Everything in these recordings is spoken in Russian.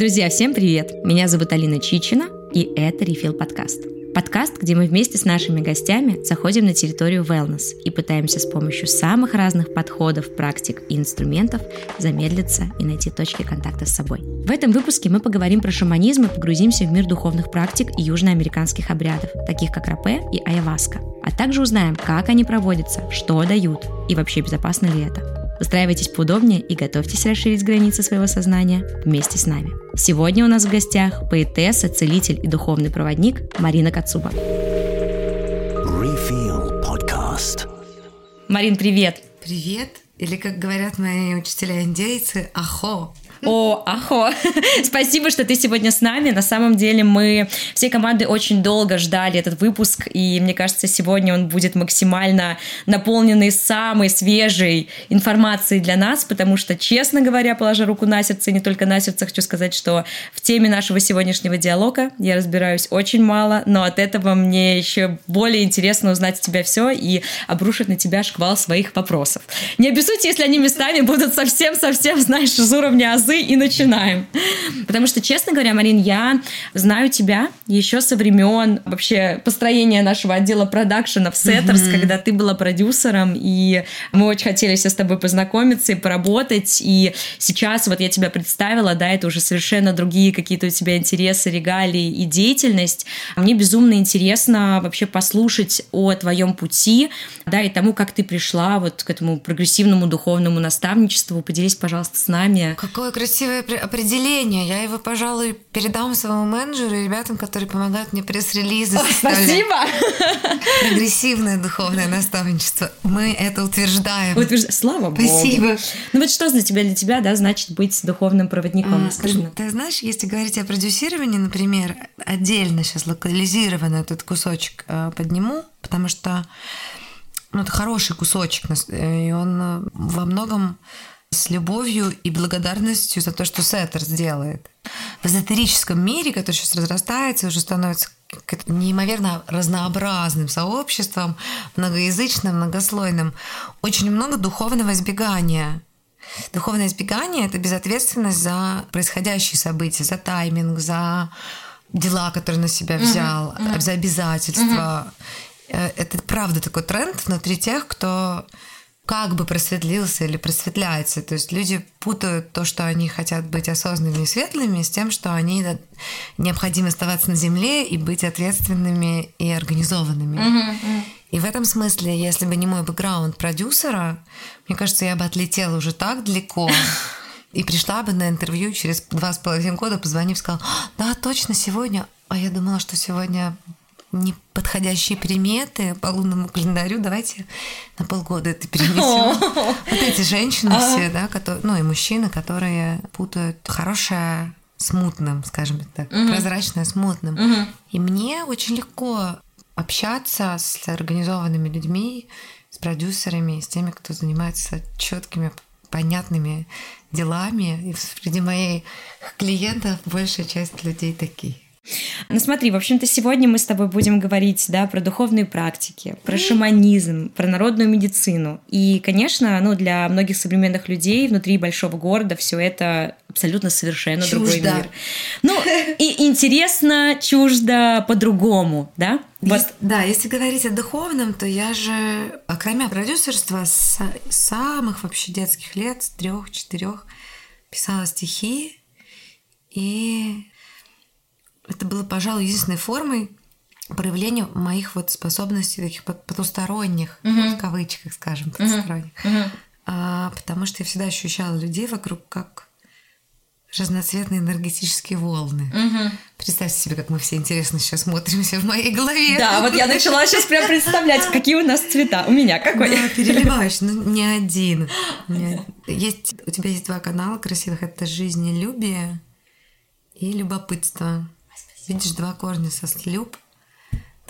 Друзья, всем привет! Меня зовут Алина Чичина, и это Refill подкаст. Подкаст, где мы вместе с нашими гостями заходим на территорию wellness и пытаемся с помощью самых разных подходов, практик и инструментов замедлиться и найти точки контакта с собой. В этом выпуске мы поговорим про шаманизм и погрузимся в мир духовных практик и южноамериканских обрядов, таких как рапе и айаваска, а также узнаем, как они проводятся, что дают и вообще безопасно ли это. Устраивайтесь поудобнее и готовьтесь расширить границы своего сознания вместе с нами. Сегодня у нас в гостях поэтесса, целитель и духовный проводник Марина Кацуба. Refill podcast. Марин, привет! Привет! Или, как говорят мои учителя-индейцы, ахо! О, ахо! Спасибо, что ты сегодня с нами. На самом деле мы все команды очень долго ждали этот выпуск, и мне кажется, сегодня он будет максимально наполненный самой свежей информацией для нас, потому что, честно говоря, положа руку на сердце, не только на сердце, хочу сказать, что в теме нашего сегодняшнего диалога я разбираюсь очень мало, но от этого мне еще более интересно узнать тебя все и обрушить на тебя шквал своих вопросов. Не обессудьте, если они местами будут совсем-совсем, знаешь, из уровня азы азы и начинаем. Потому что, честно говоря, Марин, я знаю тебя еще со времен вообще построения нашего отдела продакшена в Сеттерс, mm-hmm. когда ты была продюсером, и мы очень хотели все с тобой познакомиться и поработать. И сейчас вот я тебя представила, да, это уже совершенно другие какие-то у тебя интересы, регалии и деятельность. Мне безумно интересно вообще послушать о твоем пути, да, и тому, как ты пришла вот к этому прогрессивному духовному наставничеству. Поделись, пожалуйста, с нами. Какое красивое определение. Я его, пожалуй, передам своему менеджеру и ребятам, которые помогают мне пресс-релизы. Спасибо! Прогрессивное духовное наставничество. Мы это утверждаем. Утвержд... Слава Богу. Спасибо. Ну вот что для тебя, для тебя, да, значит быть духовным проводником? А, ты, ты знаешь, если говорить о продюсировании, например, отдельно сейчас локализированно этот кусочек э, подниму, потому что ну, это хороший кусочек, э, и он э, во многом с любовью и благодарностью за то, что Сеттер сделает. В эзотерическом мире, который сейчас разрастается, уже становится неимоверно разнообразным сообществом, многоязычным, многослойным, очень много духовного избегания. Духовное избегание — это безответственность за происходящие события, за тайминг, за дела, которые на себя взял, uh-huh, uh-huh. за обязательства. Uh-huh. Это правда такой тренд внутри тех, кто как бы просветлился или просветляется. То есть люди путают то, что они хотят быть осознанными и светлыми, с тем, что они необходимо оставаться на земле и быть ответственными и организованными. Mm-hmm. И в этом смысле, если бы не мой бэкграунд продюсера, мне кажется, я бы отлетела уже так далеко. И пришла бы на интервью через два с половиной года, позвонив, сказала, да, точно, сегодня. А я думала, что сегодня неподходящие приметы по лунному календарю, давайте на полгода это перенесем. Вот эти женщины все, да, которые, ну и мужчины, которые путают хорошее с мутным, скажем так, прозрачное с мутным. И мне очень легко общаться с организованными людьми, с продюсерами, с теми, кто занимается четкими, понятными делами. И среди моих клиентов большая часть людей такие. Ну смотри, в общем-то, сегодня мы с тобой будем говорить, да, про духовные практики, про шаманизм, про народную медицину. И, конечно, ну, для многих современных людей внутри большого города все это абсолютно совершенно чуждо. другой мир. Ну, и интересно, чуждо по-другому, да? Вот. Да, если говорить о духовном, то я же, кроме продюсерства, с самых вообще детских лет, с трех-четырех, писала стихи и это было, пожалуй, единственной формой проявления моих вот способностей таких потусторонних, uh-huh. в кавычках, скажем, потусторонних. Uh-huh. А, потому что я всегда ощущала людей вокруг как разноцветные энергетические волны. Угу. Представьте себе, как мы все интересно сейчас смотримся в моей голове. Да, вот я начала сейчас прям представлять, какие у нас цвета. У меня какой? Да, переливаешь, но не один. Есть, у тебя есть два канала красивых. Это жизнелюбие и любопытство. Видишь, два корня со слюб.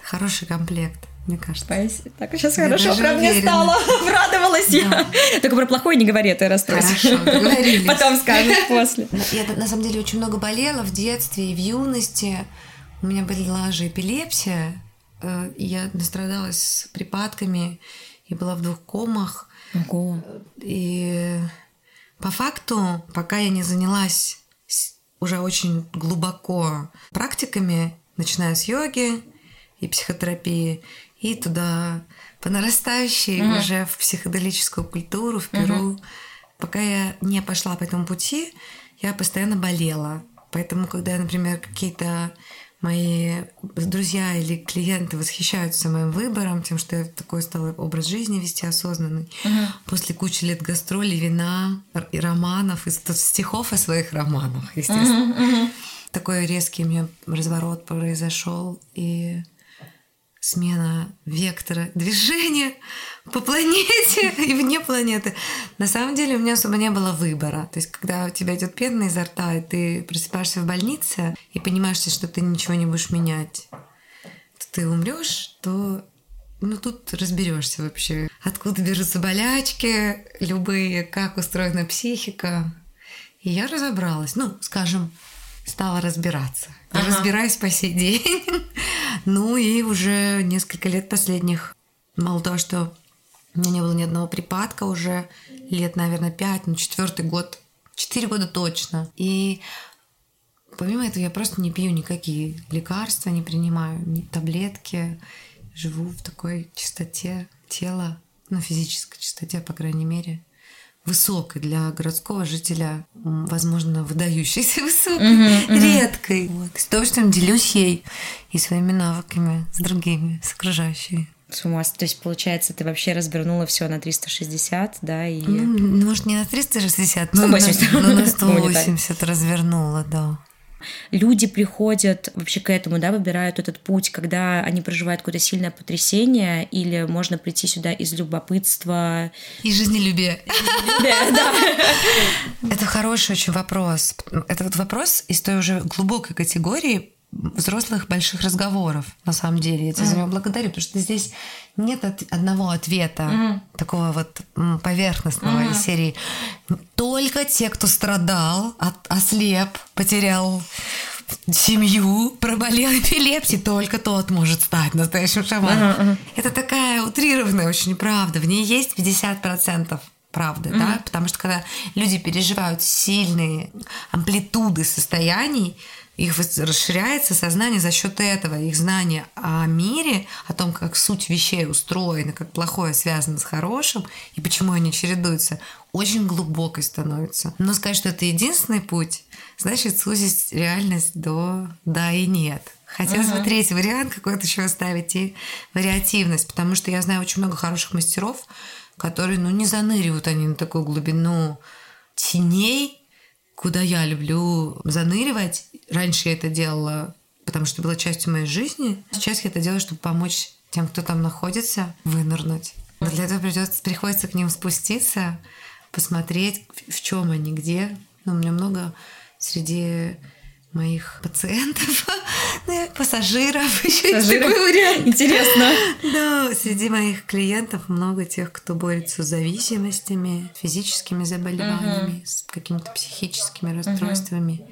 Хороший комплект, мне кажется. Спасибо. Так, сейчас я хорошо прям мне стало. Обрадовалась да. я. Только про плохое не говори, это а я расстроюсь. Хорошо. Потом скажешь после. Я на самом деле очень много болела в детстве и в юности. У меня была же эпилепсия. Э, и я настрадалась припадками и была в двух комах. Ого. И по факту, пока я не занялась уже очень глубоко практиками, начиная с йоги и психотерапии, и туда по нарастающей mm-hmm. уже в психоделическую культуру, в Перу. Mm-hmm. Пока я не пошла по этому пути, я постоянно болела. Поэтому, когда, например, какие-то мои друзья или клиенты восхищаются моим выбором, тем, что я такой стала образ жизни вести осознанный. Uh-huh. После кучи лет гастролей, вина и романов, и стихов о своих романах, естественно. Uh-huh, uh-huh. Такой резкий у меня разворот произошел, и смена вектора движения по планете и вне планеты. На самом деле у меня особо не было выбора. То есть, когда у тебя идет пена изо рта, и ты просыпаешься в больнице и понимаешь, что ты ничего не будешь менять, то ты умрешь, то ну тут разберешься вообще, откуда берутся болячки, любые, как устроена психика. И я разобралась. Ну, скажем, стала разбираться. Я ага. разбираюсь по сей день. ну и уже несколько лет последних, мало того, что у меня не было ни одного припадка уже лет, наверное, пять, ну четвертый год, четыре года точно. И помимо этого я просто не пью никакие лекарства, не принимаю ни таблетки, живу в такой чистоте тела, ну физической чистоте, по крайней мере высокой для городского жителя, возможно, выдающейся высокой, uh-huh, uh-huh. редкой. Вот. С удовольствием делюсь ей и своими навыками с другими, с окружающими. С ума, то есть, получается, ты вообще развернула все на 360, да? И... Ну, может, не на 360, но 180. на, на 180 развернула, да люди приходят вообще к этому, да, выбирают этот путь, когда они проживают какое-то сильное потрясение, или можно прийти сюда из любопытства. И жизнелюбия. Да, Это хороший очень вопрос. Это вот вопрос из той уже глубокой категории взрослых больших разговоров, на самом деле. Я тебя за него благодарю, потому что здесь нет от, одного ответа, mm. такого вот поверхностного mm. из серии. Только те, кто страдал, от, ослеп, потерял семью, проболел эпилепсией, только тот может стать настоящим шаманом. Uh-huh. Это такая утрированная очень правда. В ней есть 50% правды, mm-hmm. да, потому что когда люди переживают сильные амплитуды состояний, их расширяется сознание за счет этого, их знание о мире, о том, как суть вещей устроена, как плохое связано с хорошим и почему они чередуются, очень глубокой становится. Но сказать, что это единственный путь, значит сузить реальность до да и нет. Хотя uh-huh. третий вариант какой-то еще оставить и вариативность, потому что я знаю очень много хороших мастеров, которые, ну, не заныривают они на такую глубину теней, куда я люблю заныривать. Раньше я это делала, потому что было частью моей жизни. Сейчас я это делаю, чтобы помочь тем, кто там находится, вынырнуть. Но для этого придется, приходится к ним спуститься, посмотреть, в чем они, где. Ну, у меня много среди моих пациентов, пассажиров. Вариант. Интересно. Да, среди моих клиентов много тех, кто борется с зависимостями, физическими заболеваниями, с какими-то психическими расстройствами.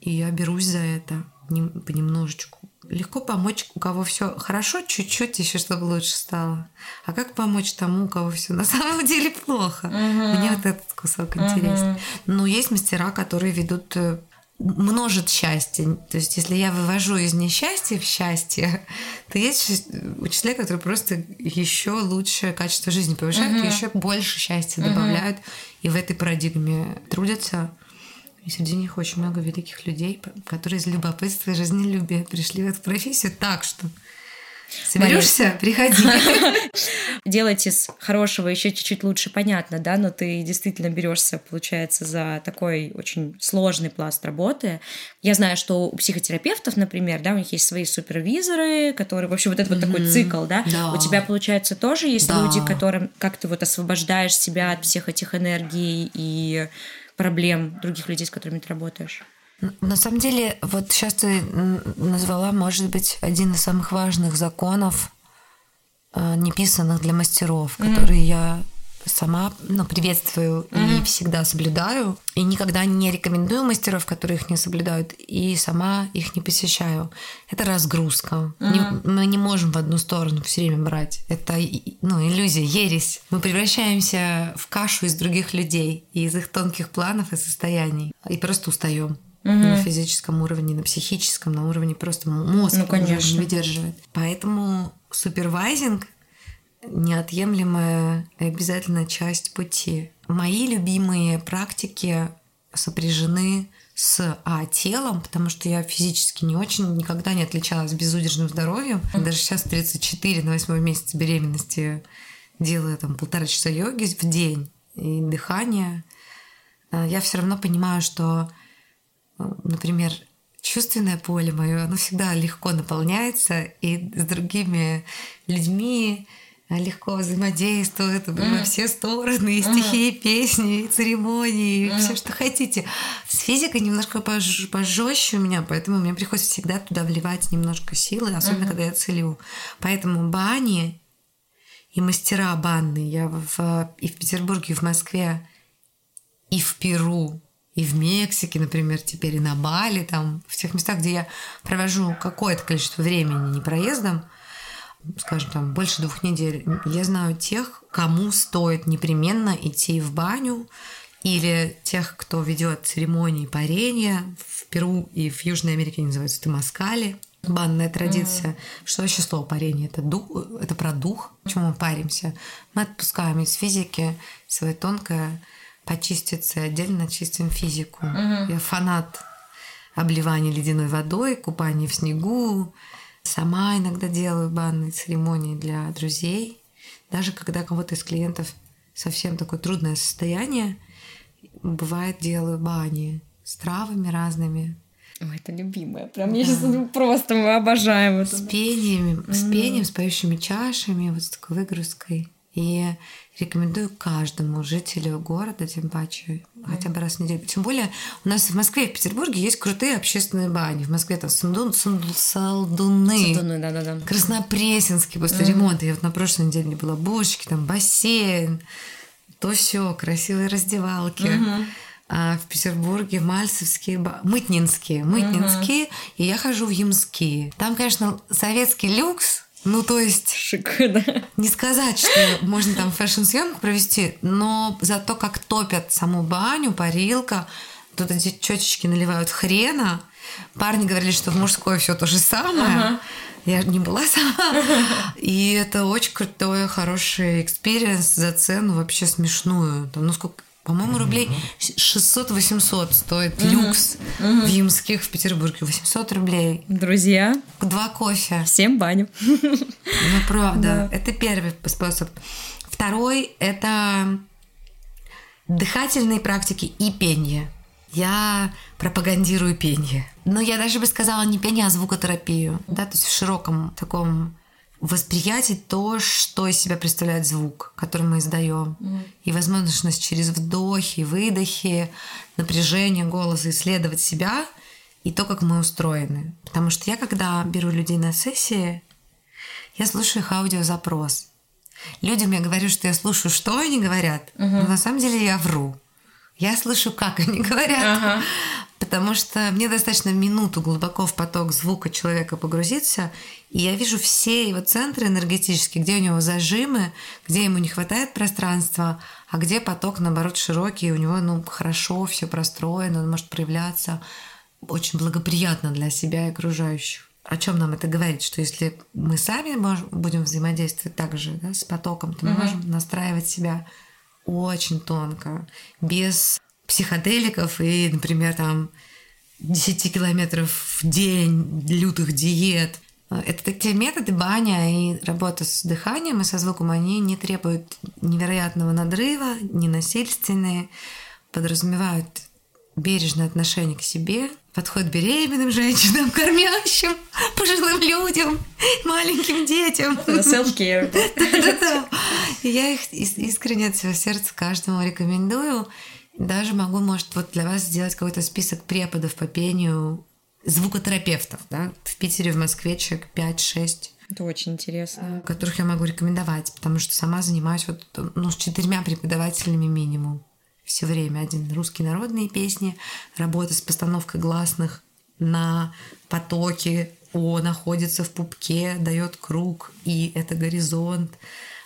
И я берусь за это понемножечку. Легко помочь, у кого все хорошо, чуть-чуть еще, чтобы лучше стало. А как помочь тому, у кого все на самом деле плохо? Мне вот этот кусок интересен. Но есть мастера, которые ведут э, множит счастье. То есть, если я вывожу из несчастья в счастье, то есть учителя, которые просто еще лучше качество жизни повышают, uh-huh. еще больше счастья uh-huh. добавляют, и в этой парадигме трудятся. И среди них очень много великих людей, которые из любопытства и жизнелюбия пришли в эту профессию так, что Соберешься, приходи. Делать из хорошего еще чуть-чуть лучше, понятно, да, но ты действительно берешься, получается, за такой очень сложный пласт работы. Я знаю, что у психотерапевтов, например, да, у них есть свои супервизоры, которые, в общем, вот этот вот такой цикл, да? У тебя, получается, тоже есть люди, которым как ты вот освобождаешь себя от всех этих энергий и проблем других людей, с которыми ты работаешь? На самом деле, вот сейчас ты назвала, может быть, один из самых важных законов, э, неписанных для мастеров, mm-hmm. которые я сама ну, приветствую mm-hmm. и всегда соблюдаю. И никогда не рекомендую мастеров, которые их не соблюдают, и сама их не посещаю. Это разгрузка. Mm-hmm. Не, мы не можем в одну сторону все время брать. Это ну, иллюзия, ересь. Мы превращаемся в кашу из других людей, и из их тонких планов и состояний. И просто устаем. Угу. на физическом уровне, на психическом, на уровне просто мозг ну, конечно. не выдерживает. Поэтому супервайзинг неотъемлемая и обязательная часть пути. Мои любимые практики сопряжены с а, телом, потому что я физически не очень никогда не отличалась безудержным здоровьем. Даже сейчас 34 на восьмой месяце беременности делаю там полтора часа йоги в день и дыхание. А, я все равно понимаю, что, например, чувственное поле мое, оно всегда легко наполняется, и с другими людьми легко взаимодействует mm. во все стороны, и стихи, mm. песни, и церемонии, mm. все, что хотите. С физикой немножко пож- пожестче у меня, поэтому мне приходится всегда туда вливать немножко силы, особенно mm-hmm. когда я целю. Поэтому бани и мастера банные я в, и в Петербурге, и в Москве, и в Перу, и в Мексике, например, теперь и на Бали, там, в тех местах, где я провожу какое-то количество времени не проездом, скажем, там, больше двух недель, я знаю тех, кому стоит непременно идти в баню, или тех, кто ведет церемонии парения в Перу и в Южной Америке называется Тамаскали. Банная традиция. Mm. Что вообще слово парение? Это дух, это про дух. Почему мы паримся? Мы отпускаем из физики свое тонкое почиститься, отдельно чистим физику. Mm-hmm. Я фанат обливания ледяной водой, купания в снегу, Сама иногда делаю банные церемонии для друзей. Даже когда кого-то из клиентов совсем такое трудное состояние, бывает делаю бани с травами разными. Ой, это любимое. Прям да. я сейчас просто мы обожаем это. С пением, с пением, с поющими чашами, вот с такой выгрузкой. И рекомендую каждому жителю города, тем паче, хотя бы раз в неделю. Тем более у нас в Москве и в Петербурге есть крутые общественные бани. В Москве там Сандун, Сандун, Салдуны, Салдуны да, да, да. Краснопресненский после mm. ремонта. Я вот на прошлой неделе была бочки, там бассейн, то все, красивые раздевалки. Mm-hmm. А в Петербурге Мальцевские, Мытнинские, Мытнинские, mm-hmm. и я хожу в Ямские. Там, конечно, советский люкс, ну, то есть... Шик, да. Не сказать, что можно там фэшн-съемку провести, но за то, как топят саму баню, парилка, тут эти четочки наливают хрена. Парни говорили, что в мужской все то же самое. Ага. Я не была сама. И это очень крутой, хороший experience за цену вообще смешную. Там, ну, сколько по-моему, рублей 600-800 стоит люкс в Ямских, в Петербурге. 800 рублей. Друзья. Два кофе. Всем баню. Ну, правда. Это первый способ. Второй – это дыхательные практики и пение. Я пропагандирую пение. Но я даже бы сказала не пение, а звукотерапию. Да, то есть в широком таком восприятие то, что из себя представляет звук, который мы издаем. Mm. И возможность через вдохи, выдохи, напряжение голоса исследовать себя и то, как мы устроены. Потому что я, когда беру людей на сессии, я слушаю их аудиозапрос. Людям я говорю, что я слушаю, что они говорят, uh-huh. но на самом деле я вру. Я слышу, как они говорят. Uh-huh потому что мне достаточно минуту глубоко в поток звука человека погрузиться, и я вижу все его центры энергетические, где у него зажимы, где ему не хватает пространства, а где поток, наоборот, широкий, у него ну, хорошо все простроено, он может проявляться очень благоприятно для себя и окружающих. О чем нам это говорит? Что если мы сами можем, будем взаимодействовать так же да, с потоком, то мы угу. можем настраивать себя очень тонко, без психоделиков и, например, там 10 километров в день лютых диет. Это такие методы баня и работа с дыханием и со звуком, они не требуют невероятного надрыва, не насильственные, подразумевают бережное отношение к себе, подход беременным женщинам, кормящим, пожилым людям, маленьким детям. Self-care. Да-да-да. Я их искренне от всего сердца каждому рекомендую. Даже могу, может, вот для вас сделать какой-то список преподов по пению звукотерапевтов, да, в Питере, в Москве человек 5-6. Это очень интересно. Которых я могу рекомендовать, потому что сама занимаюсь вот, ну, с четырьмя преподавателями минимум все время. Один русские народные песни, работа с постановкой гласных на потоке, О находится в пупке, дает круг, и это горизонт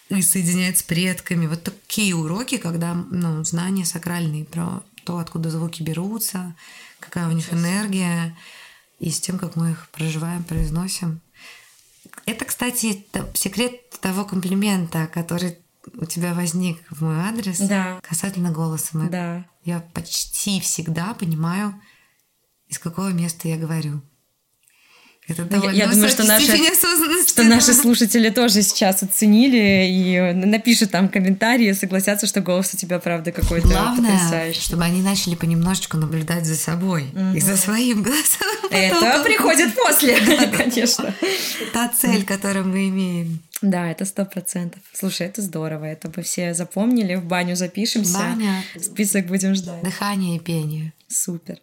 и соединяет с предками. Вот такие уроки, когда ну, знания сакральные про то, откуда звуки берутся, какая у них энергия, и с тем, как мы их проживаем, произносим. Это, кстати, секрет того комплимента, который у тебя возник в мой адрес да. касательно голоса. Мы, да. Я почти всегда понимаю, из какого места я говорю. Это я, я думаю, что наши, что наши слушатели тоже сейчас оценили и напишут там комментарии, согласятся, что голос у тебя, правда, какой-то Главное, потрясающий. чтобы они начали понемножечку наблюдать за собой угу. и за своим голосом. Это приходит после, конечно. Та цель, которую мы имеем. Да, это сто процентов. Слушай, это здорово. Это мы все запомнили. В баню запишемся. Баня. Список будем ждать. Дыхание и пение. Супер.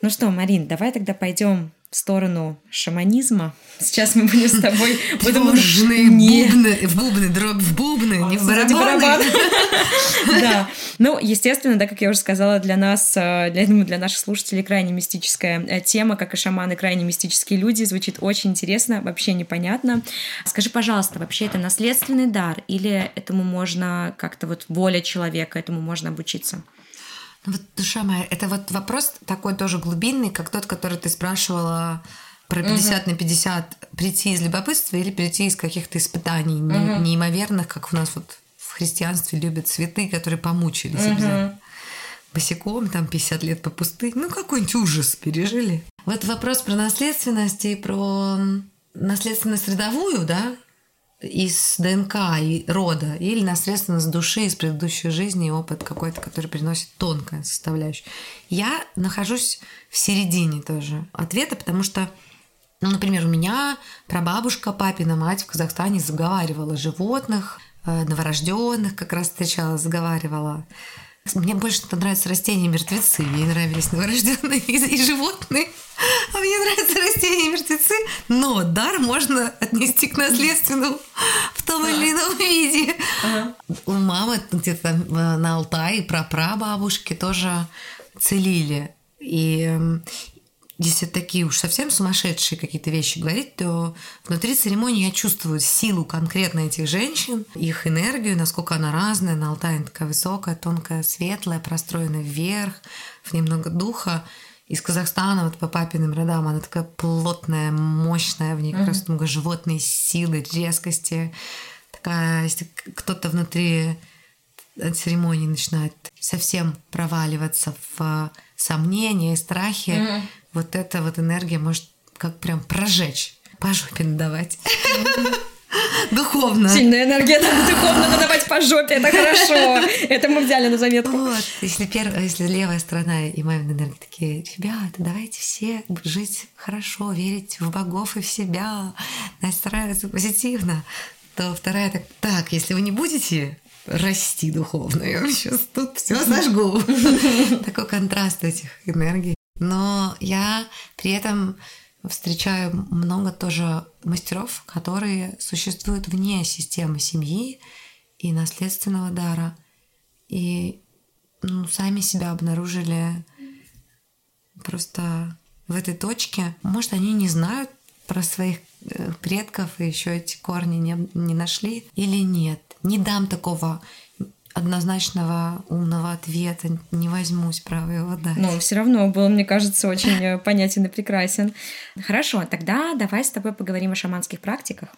Ну что, Марин, давай тогда пойдем сторону шаманизма. Сейчас мы будем с тобой... Тревожные бубны, в бубны, дробь в бубны, не в барабаны. Да. Ну, естественно, да, как я уже сказала, для нас, э, для, для наших слушателей крайне мистическая э, тема, как и шаманы, крайне мистические люди. Звучит очень интересно, вообще непонятно. Скажи, пожалуйста, вообще это наследственный дар или этому можно как-то вот воля человека, этому можно обучиться? Вот, душа моя, это вот вопрос такой тоже глубинный, как тот, который ты спрашивала про 50 угу. на 50 прийти из любопытства или прийти из каких-то испытаний угу. неимоверных, как у нас вот в христианстве любят цветы, которые помучились угу. обязательно. Босиком, там 50 лет по пустыне. Ну, какой-нибудь ужас пережили. Вот вопрос про наследственность и про наследственность родовую, да, из ДНК и рода, или наследственно с души, из предыдущей жизни, опыт какой-то, который приносит тонкая составляющая. Я нахожусь в середине тоже ответа, потому что, ну, например, у меня прабабушка, папина мать в Казахстане заговаривала животных, э, новорожденных как раз встречала, заговаривала. Мне больше нравятся растения мертвецы. Ей нравились новорожденные и животные. А мне нравятся растения мертвецы. Но дар можно отнести к наследственному в том или ином виде. У мамы где-то э, на Алтае про прабабушки тоже целили. И если такие уж совсем сумасшедшие какие-то вещи говорить, то внутри церемонии я чувствую силу конкретно этих женщин, их энергию, насколько она разная. На Алтае такая высокая, тонкая, светлая, простроена вверх, в ней много духа. Из Казахстана, вот по папиным родам, она такая плотная, мощная, в ней как раз много животной силы, резкости. Такая, если кто-то внутри церемонии начинает совсем проваливаться в сомнения и страхи, mm-hmm вот эта вот энергия может как прям прожечь, по жопе надавать. Духовно. Сильная энергия, да, духовно надавать по жопе, это хорошо. Это мы взяли на заметку. Вот, если, первая, если левая сторона и мамина энергия такие, ребята, давайте все жить хорошо, верить в богов и в себя, настраиваться позитивно, то вторая так, так, если вы не будете расти духовно, я сейчас тут все сожгу. Такой контраст этих энергий. Но я при этом встречаю много тоже мастеров, которые существуют вне системы семьи и наследственного дара. И ну, сами себя обнаружили просто в этой точке. Может, они не знают про своих э, предков и еще эти корни не, не нашли или нет. Не дам такого однозначного умного ответа не возьмусь, право его дать. Но все равно был, мне кажется, очень э, понятен и прекрасен. Хорошо, тогда давай с тобой поговорим о шаманских практиках.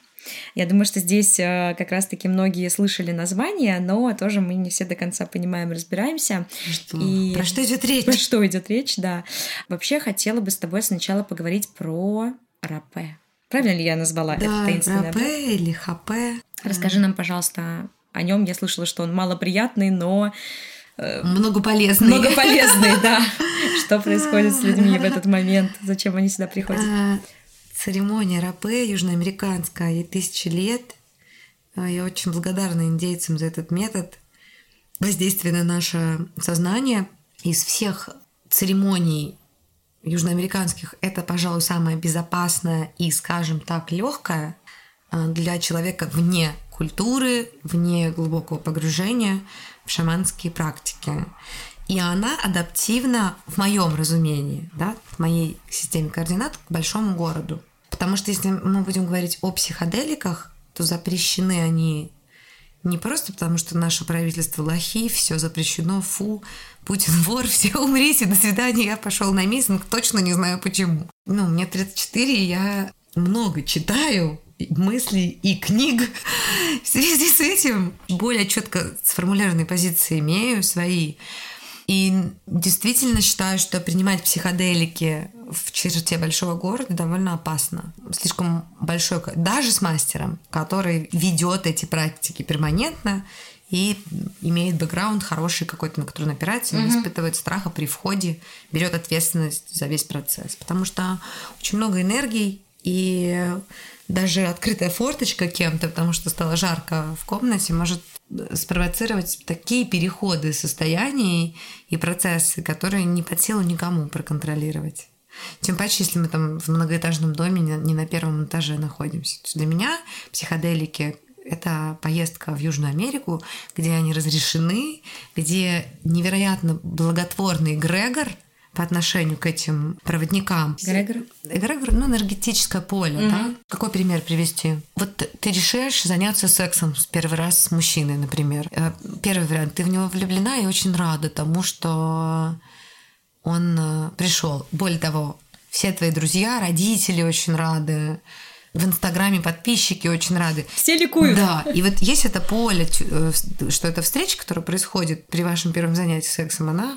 Я думаю, что здесь э, как раз-таки многие слышали название, но тоже мы не все до конца понимаем, разбираемся. Что? И... Про что идет речь? Про что идет речь, да. Вообще хотела бы с тобой сначала поговорить про рапе. Правильно ли я назвала да, это таинственное? Рапе или хапе. Расскажи нам, пожалуйста, о нем я слышала, что он малоприятный, но э, много полезный. Много полезный, да. Что происходит с людьми в этот момент? Зачем они сюда приходят? А, церемония рапе южноамериканская, ей тысячи лет. А, я очень благодарна индейцам за этот метод воздействия на наше сознание. Из всех церемоний южноамериканских это, пожалуй, самое безопасное и, скажем так, легкое а, для человека вне культуры, вне глубокого погружения в шаманские практики. И она адаптивна, в моем разумении, да, в моей системе координат к большому городу. Потому что если мы будем говорить о психоделиках, то запрещены они Не просто потому, что наше правительство лохи, все запрещено, фу, Путин вор, все умрите, до свидания, я пошел на митинг, точно не знаю почему. Ну, мне 34, и я много читаю, мыслей и книг. В связи с этим более четко сформулированные позиции имею свои. И действительно считаю, что принимать психоделики в черте большого города довольно опасно. Слишком большой, даже с мастером, который ведет эти практики перманентно и имеет бэкграунд хороший какой-то, на который он опирается, не mm-hmm. испытывает страха при входе, берет ответственность за весь процесс. Потому что очень много энергии и даже открытая форточка кем-то, потому что стало жарко в комнате, может спровоцировать такие переходы состояний и процессы, которые не под силу никому проконтролировать. Тем паче, если мы там в многоэтажном доме не на первом этаже находимся. для меня психоделики это поездка в Южную Америку, где они разрешены, где невероятно благотворный Грегор – по отношению к этим проводникам. Эгрегор? Эгрегор, ну, энергетическое поле, угу. да? Какой пример привести? Вот ты решаешь заняться сексом с первый раз с мужчиной, например. Э, первый вариант, ты в него влюблена и очень рада тому, что он э, пришел. Более того, все твои друзья, родители очень рады в Инстаграме подписчики очень рады. Все ликуют. Да, и вот есть это поле, э, что эта встреча, которая происходит при вашем первом занятии сексом, она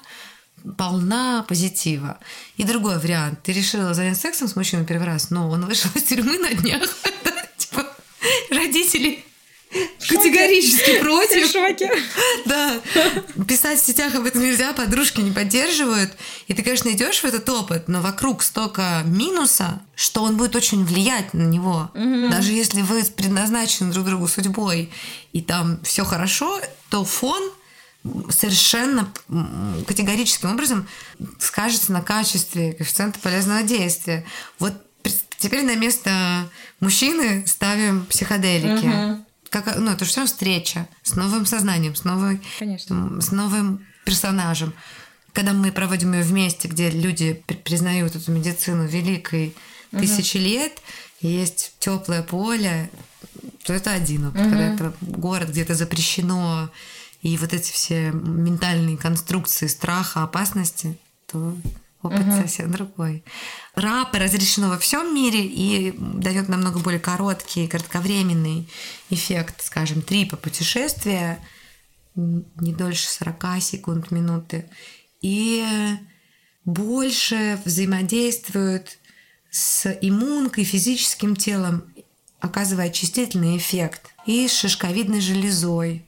полна позитива. И другой вариант. Ты решила заняться сексом с мужчиной первый раз, но он вышел из тюрьмы на днях. Типа, родители категорически против. В шоке. Да. Писать в сетях об этом нельзя, подружки не поддерживают. И ты, конечно, идешь в этот опыт, но вокруг столько минуса, что он будет очень влиять на него. Угу. Даже если вы предназначены друг другу судьбой, и там все хорошо, то фон совершенно категорическим образом скажется на качестве коэффициента полезного действия. Вот теперь на место мужчины ставим психоделики. Угу. Как, ну, это же все встреча с новым сознанием, с, новой, Конечно. с новым персонажем. Когда мы проводим ее вместе, где люди признают эту медицину великой угу. тысячи лет, есть теплое поле, то это один опыт. Угу. Когда это город, где это запрещено, и вот эти все ментальные конструкции страха, опасности, то опыт угу. совсем другой. Рапы разрешено во всем мире и дает намного более короткий, кратковременный эффект, скажем, трипа путешествия, не дольше 40 секунд, минуты. И больше взаимодействуют с иммункой, физическим телом, оказывая очистительный эффект, и с шишковидной железой,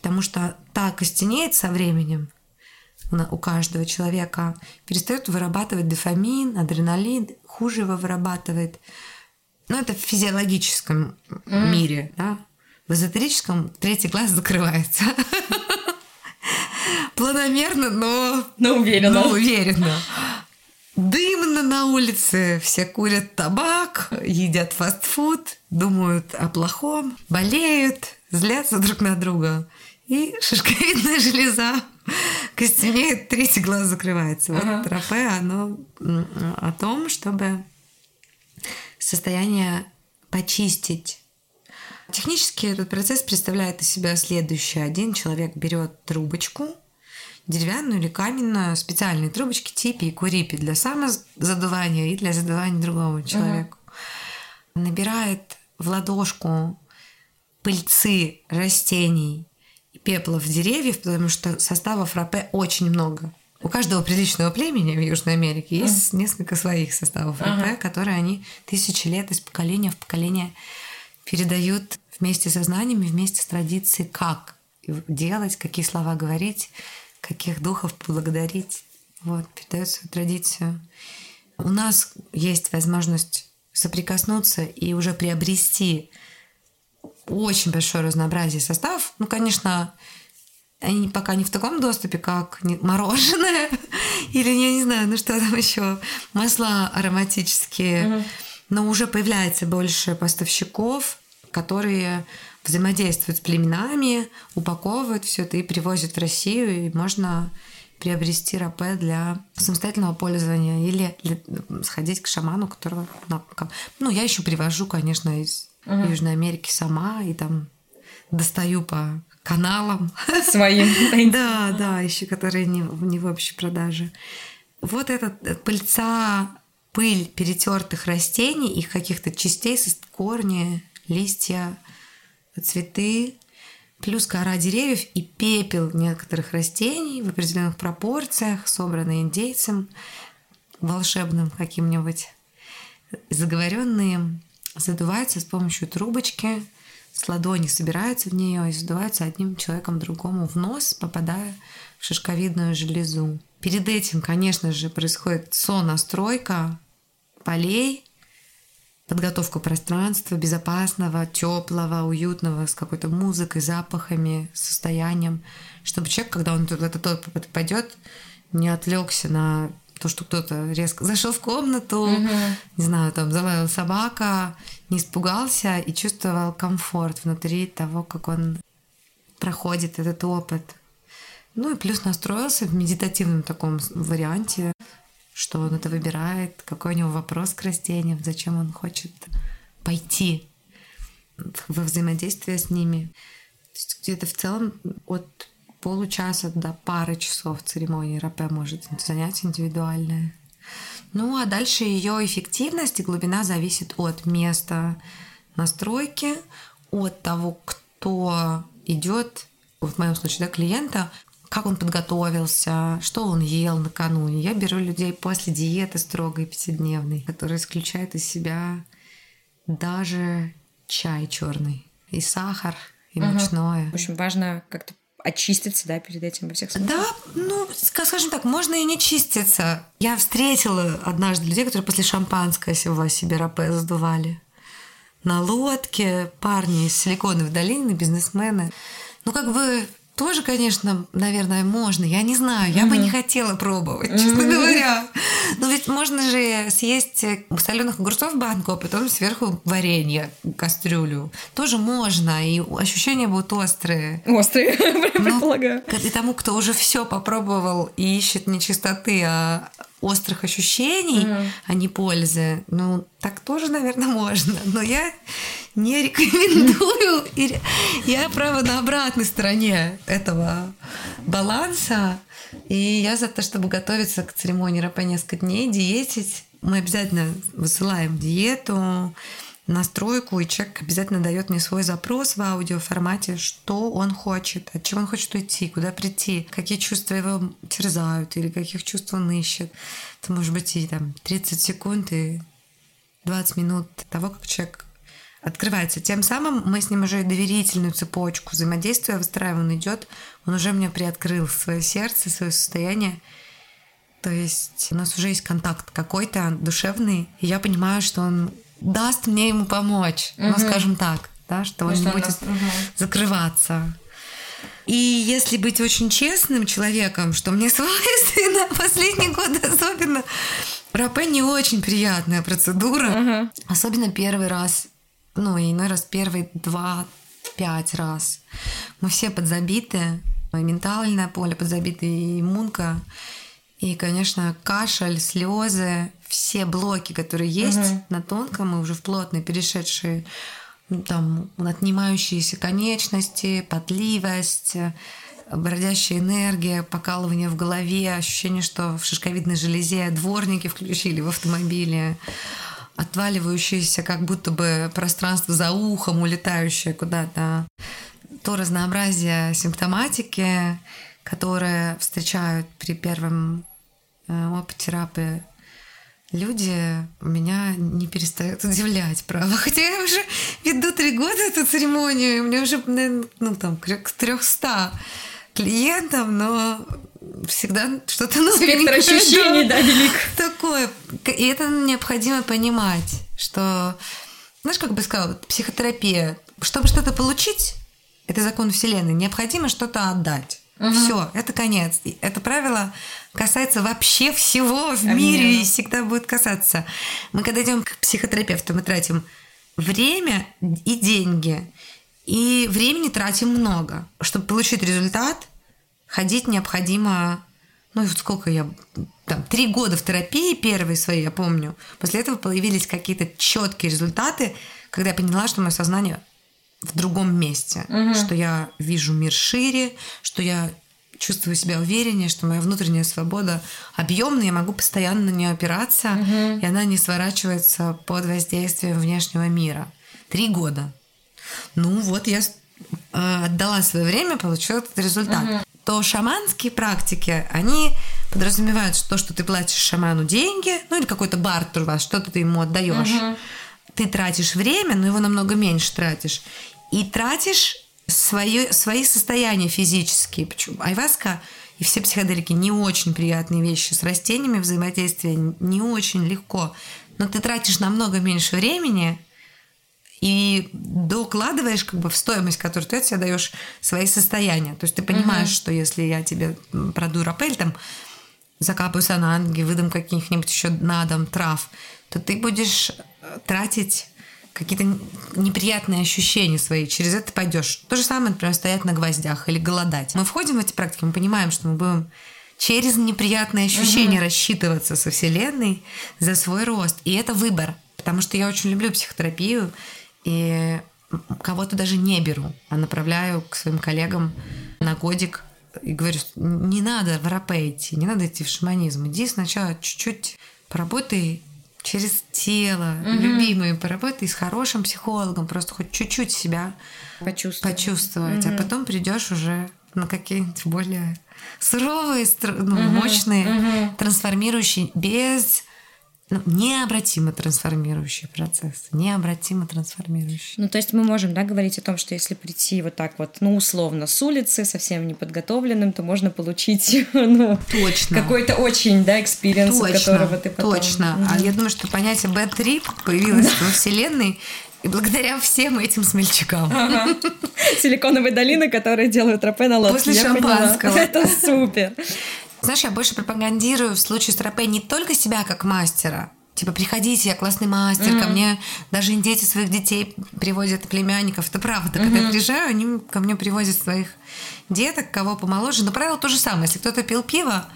потому что та костенеет со временем, у каждого человека перестает вырабатывать дофамин, адреналин, хуже его вырабатывает. Но это в физиологическом mm. мире, да? В эзотерическом третий глаз закрывается. Планомерно, но... Но уверенно. Но уверенно. Дымно на улице, все курят табак, едят фастфуд, думают о плохом, болеют, злятся друг на друга и шишковидная железа костенеет, третий глаз закрывается. Вот ага. тропе, оно о том, чтобы состояние почистить. Технически этот процесс представляет из себя следующее. Один человек берет трубочку, деревянную или каменную, специальные трубочки типи и курипи для самозадувания и для задувания другому человеку. Угу. Набирает в ладошку пыльцы растений пеплов деревьев, потому что составов рапе очень много. У каждого приличного племени в Южной Америке есть mm. несколько своих составов ага. рапе, которые они тысячи лет из поколения в поколение передают вместе со знаниями, вместе с традицией, как делать, какие слова говорить, каких духов благодарить. Вот, передают свою традицию. У нас есть возможность соприкоснуться и уже приобрести очень большое разнообразие составов. Ну, конечно, они пока не в таком доступе, как мороженое или, я не знаю, ну что там еще, масла ароматические. Но уже появляется больше поставщиков, которые взаимодействуют с племенами, упаковывают все это и привозят в Россию, и можно приобрести рапе для самостоятельного пользования или сходить к шаману, которого... Ну, я еще привожу, конечно, из угу. Южной Америки сама, и там достаю по каналам. Своим. Да, да, еще которые не, не в общей продаже. Вот этот пыльца, пыль перетертых растений, их каких-то частей, корни, листья, цветы, плюс кора деревьев и пепел некоторых растений в определенных пропорциях, собранный индейцем, волшебным каким-нибудь, заговоренные, задуваются с помощью трубочки, с ладони собираются в нее и задуваются одним человеком другому в нос, попадая в шишковидную железу. Перед этим, конечно же, происходит сонастройка полей, подготовка пространства безопасного, теплого, уютного, с какой-то музыкой, запахами, состоянием, чтобы человек, когда он опыт пойдет, не отвлекся на то, что кто-то резко зашел в комнату, mm-hmm. не знаю, там залаяла собака, не испугался и чувствовал комфорт внутри того, как он проходит этот опыт. Ну и плюс настроился в медитативном таком варианте, что он это выбирает, какой у него вопрос к растениям, зачем он хочет пойти во взаимодействие с ними. То есть где-то в целом от получаса до пары часов церемонии РП может занять индивидуальное. Ну а дальше ее эффективность и глубина зависит от места настройки, от того, кто идет, в моем случае, да, клиента, как он подготовился, что он ел накануне. Я беру людей после диеты строгой пятидневной, которая исключает из себя даже чай черный и сахар, и угу. мучное. В общем, важно как-то очиститься, да, перед этим во всех смыслах? Да, ну, скажем так, можно и не чиститься. Я встретила однажды людей, которые после шампанского себе рапе задували. На лодке парни из Силиконовой долины, бизнесмены. Ну, как бы тоже, конечно, наверное, можно. Я не знаю, я mm-hmm. бы не хотела пробовать, честно mm-hmm. говоря. Но ведь можно же съесть соленых огурцов банку, а потом сверху варенье, кастрюлю. Тоже можно, и ощущения будут острые. Острые, предполагаю. И тому, кто уже все попробовал и ищет не чистоты, а острых ощущений, mm-hmm. а не пользы. Ну, так тоже, наверное, можно. Но я не рекомендую. Я, право, на обратной стороне этого баланса. И я за то, чтобы готовиться к церемонии РП несколько дней, диетить. Мы обязательно высылаем диету, настройку, и человек обязательно дает мне свой запрос в аудиоформате, что он хочет, от чего он хочет уйти, куда прийти, какие чувства его терзают или каких чувств он ищет. Это может быть и там 30 секунд и 20 минут того, как человек открывается. Тем самым мы с ним уже доверительную цепочку взаимодействия выстраиваем. Он идет, он уже мне приоткрыл свое сердце, свое состояние. То есть у нас уже есть контакт какой-то душевный, и я понимаю, что он даст мне ему помочь, угу. ну, скажем так, да, что он не будет нас... угу. закрываться. И если быть очень честным человеком, что мне свойственно последние годы особенно, рапе не очень приятная процедура, угу. особенно первый раз, ну и иной раз первый два-пять раз. Мы все подзабиты, и ментальное поле подзабито, и иммунка. И, конечно, кашель, слезы, все блоки, которые есть угу. на тонком и уже в плотной, перешедшие ну, там отнимающиеся конечности, потливость, бродящая энергия, покалывание в голове, ощущение, что в шишковидной железе дворники включили в автомобиле, отваливающееся как будто бы пространство за ухом, улетающее куда-то. То разнообразие симптоматики, которое встречают при первом Э, опытерапы люди меня не перестают удивлять, правда. Хотя я уже веду три года эту церемонию, и у меня уже, ну, там, к 300 клиентов, но всегда что-то новенькое. Спектр ощущений, да, велик. Такое. И это необходимо понимать, что, знаешь, как бы сказала, психотерапия, чтобы что-то получить, это закон Вселенной, необходимо что-то отдать. Угу. Все, это конец. Это правило касается вообще всего в мире и всегда будет касаться. Мы когда идем к психотерапевту, мы тратим время и деньги. И времени тратим много. Чтобы получить результат, ходить необходимо, ну, сколько я, там, три года в терапии первые свои, я помню. После этого появились какие-то четкие результаты, когда я поняла, что мое сознание в другом месте, Мгм. что я вижу мир шире, что я чувствую себя увереннее, что моя внутренняя свобода объемная, я могу постоянно на нее опираться, Мгм. и она не сворачивается под воздействием внешнего мира. Три года. Ну вот я э, отдала свое время, получила этот результат. Мгм. То шаманские практики, они подразумевают что то, что ты платишь шаману деньги, ну или какой-то бартер у вас, что-то ты ему отдаешь. Мгм. Ты тратишь время, но его намного меньше тратишь. И тратишь свои, свои состояния физические. Почему? Айваска и все психоделики не очень приятные вещи. С растениями взаимодействие не очень легко. Но ты тратишь намного меньше времени, и докладываешь как бы в стоимость, которую ты от себя даешь свои состояния. То есть ты понимаешь, что если я тебе продую рапель, там закапаю сананги, выдам каких-нибудь еще на дом трав, то ты будешь э, тратить какие-то неприятные ощущения свои, через это пойдешь. То же самое, например, стоять на гвоздях или голодать. Мы входим в эти практики, мы понимаем, что мы будем через неприятные ощущения рассчитываться со Вселенной за свой рост. И это выбор. Потому что я очень люблю психотерапию, и кого-то даже не беру, а направляю к своим коллегам на годик и говорю, не надо в рапе идти, не надо идти в шаманизм. Иди сначала чуть-чуть поработай через тело, любимый, поработай с хорошим психологом, просто хоть чуть-чуть себя Почувствовать. почувствовать, а потом придешь уже на какие-нибудь более суровые, ну, мощные, трансформирующие, без ну, необратимо трансформирующий процесс, необратимо трансформирующий. Ну, то есть мы можем, да, говорить о том, что если прийти вот так вот, ну, условно, с улицы, совсем неподготовленным, то можно получить, ну, Точно. какой-то очень, да, experience, которого ты потом... точно. А я думаю, что понятие trip появилось во Вселенной и благодаря всем этим смельчакам. Силиконовой долины, которые делают рапе на лодке. После я поняла. шампанского. Это супер. Знаешь, я больше пропагандирую в случае с рапе не только себя как мастера. Типа, приходите, я классный мастер, ко мне даже индейцы своих детей приводят племянников. Это правда. Когда я приезжаю, они ко мне привозят своих деток, кого помоложе. Но правило то же самое. Если кто-то пил пиво,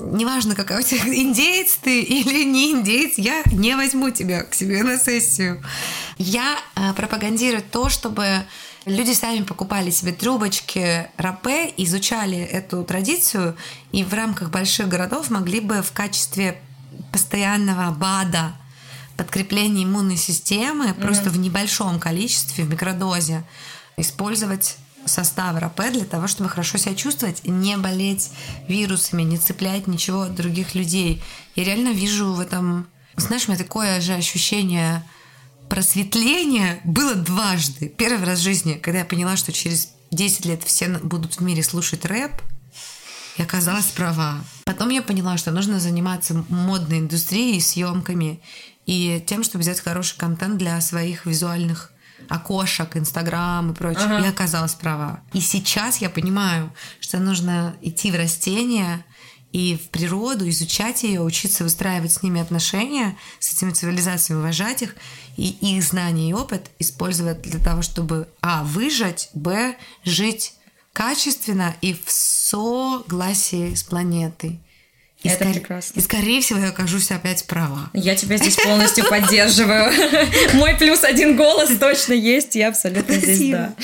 неважно, какой у тебя индеец ты или не индеец, я не возьму тебя к себе на сессию. Я э, пропагандирую то, чтобы люди сами покупали себе трубочки рапе, изучали эту традицию и в рамках больших городов могли бы в качестве постоянного БАДа подкрепления иммунной системы просто в небольшом количестве, в микродозе использовать состав рапе для того, чтобы хорошо себя чувствовать, не болеть вирусами, не цеплять ничего от других людей. Я реально вижу в этом... Знаешь, у меня такое же ощущение просветления было дважды. Первый раз в жизни, когда я поняла, что через 10 лет все будут в мире слушать рэп, и оказалась права. Потом я поняла, что нужно заниматься модной индустрией, съемками и тем, чтобы взять хороший контент для своих визуальных окошек, Инстаграм и прочее. Ага. Я оказалась права. И сейчас я понимаю, что нужно идти в растения и в природу, изучать ее, учиться выстраивать с ними отношения, с этими цивилизациями, уважать их, и их знания и опыт использовать для того, чтобы а. выжить, б. жить качественно и в согласии с планетой. И Это скор- прекрасно. И, скорее всего, я окажусь опять права. Я тебя здесь полностью поддерживаю. Мой плюс один голос точно есть, я абсолютно здесь, да.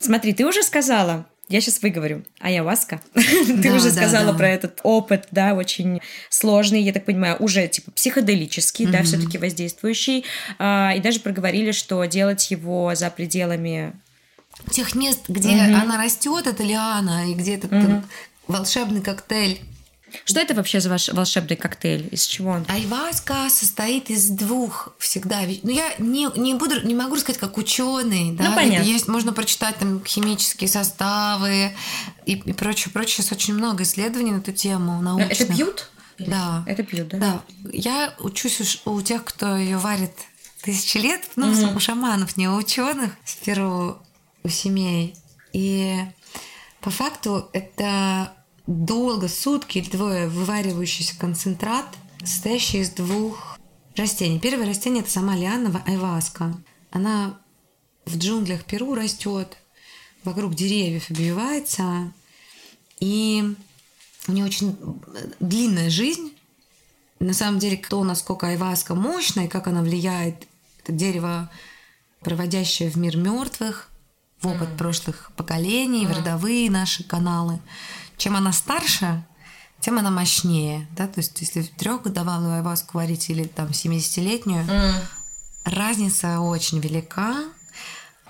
Смотри, ты уже сказала, я сейчас выговорю, ayahuasca. Ты уже сказала про этот опыт, да, очень сложный, я так понимаю, уже типа психоделический, да, все-таки воздействующий. А, И даже проговорили, что делать его за пределами Тех мест, где она растет, это лиана, и где этот волшебный коктейль. Что это вообще за ваш волшебный коктейль? Из чего он? Айваска состоит из двух всегда. Ну, я не, не буду, не могу сказать, как ученый. Да? Ну, понятно. Есть, можно прочитать там химические составы и, и прочее, прочее. Сейчас очень много исследований на эту тему научных. Это пьют? Да. Это пьют, да? Да. Я учусь у, у тех, кто ее варит тысячи лет, ну, у шаманов, не у ученых, в Перу, у семей. И по факту это долго, сутки или двое вываривающийся концентрат, состоящий из двух растений. Первое растение это сама лиана айваска. Она в джунглях Перу растет, вокруг деревьев обвивается, и у нее очень длинная жизнь. На самом деле, кто насколько айваска мощная и как она влияет, это дерево проводящая в мир мертвых, в опыт прошлых поколений, в родовые наши каналы. Чем она старше, тем она мощнее. Да? То есть, если трехгодовалую айваску варить или там 70-летнюю, разница очень велика.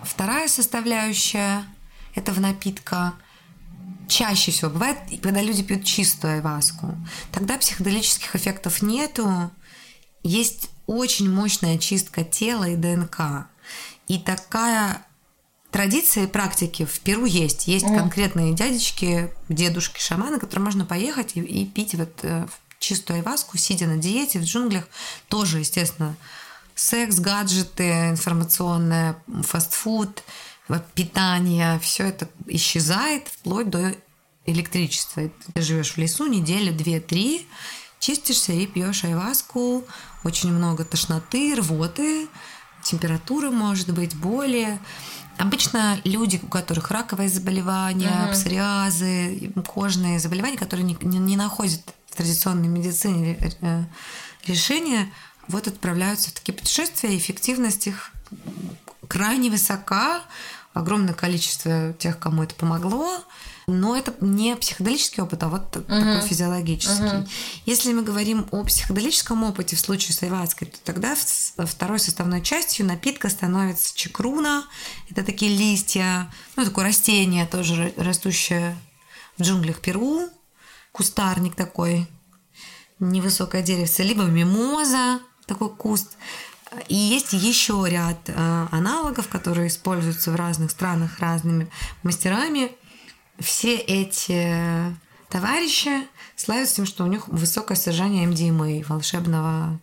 Вторая составляющая этого напитка чаще всего бывает, когда люди пьют чистую айваску. Тогда психоделических эффектов нету. Есть очень мощная очистка тела и ДНК. И такая традиция и практики в Перу есть. Есть mm. конкретные дядечки, дедушки, шаманы, которые можно поехать и, и пить вот э, чистую айваску, сидя на диете в джунглях. Тоже, естественно, секс, гаджеты, информационное, фастфуд, питание, все это исчезает вплоть до электричества. Ты живешь в лесу неделю, две, три, чистишься и пьешь айваску, очень много тошноты, рвоты, температура может быть, боли. Обычно люди, у которых раковые заболевания, uh-huh. псориазы, кожные заболевания, которые не, не, не находят в традиционной медицине э, решения, вот отправляются в такие путешествия, эффективность их крайне высока, огромное количество тех, кому это помогло, но это не психоделический опыт, а вот угу. такой физиологический. Угу. Если мы говорим о психоделическом опыте в случае с айваской, то тогда второй составной частью напитка становится чекруна. Это такие листья, ну, такое растение тоже растущее в джунглях Перу, кустарник такой, невысокое деревце, либо мимоза, такой куст. И есть еще ряд э, аналогов, которые используются в разных странах разными мастерами. Все эти товарищи славятся тем, что у них высокое содержание MDMA, волшебного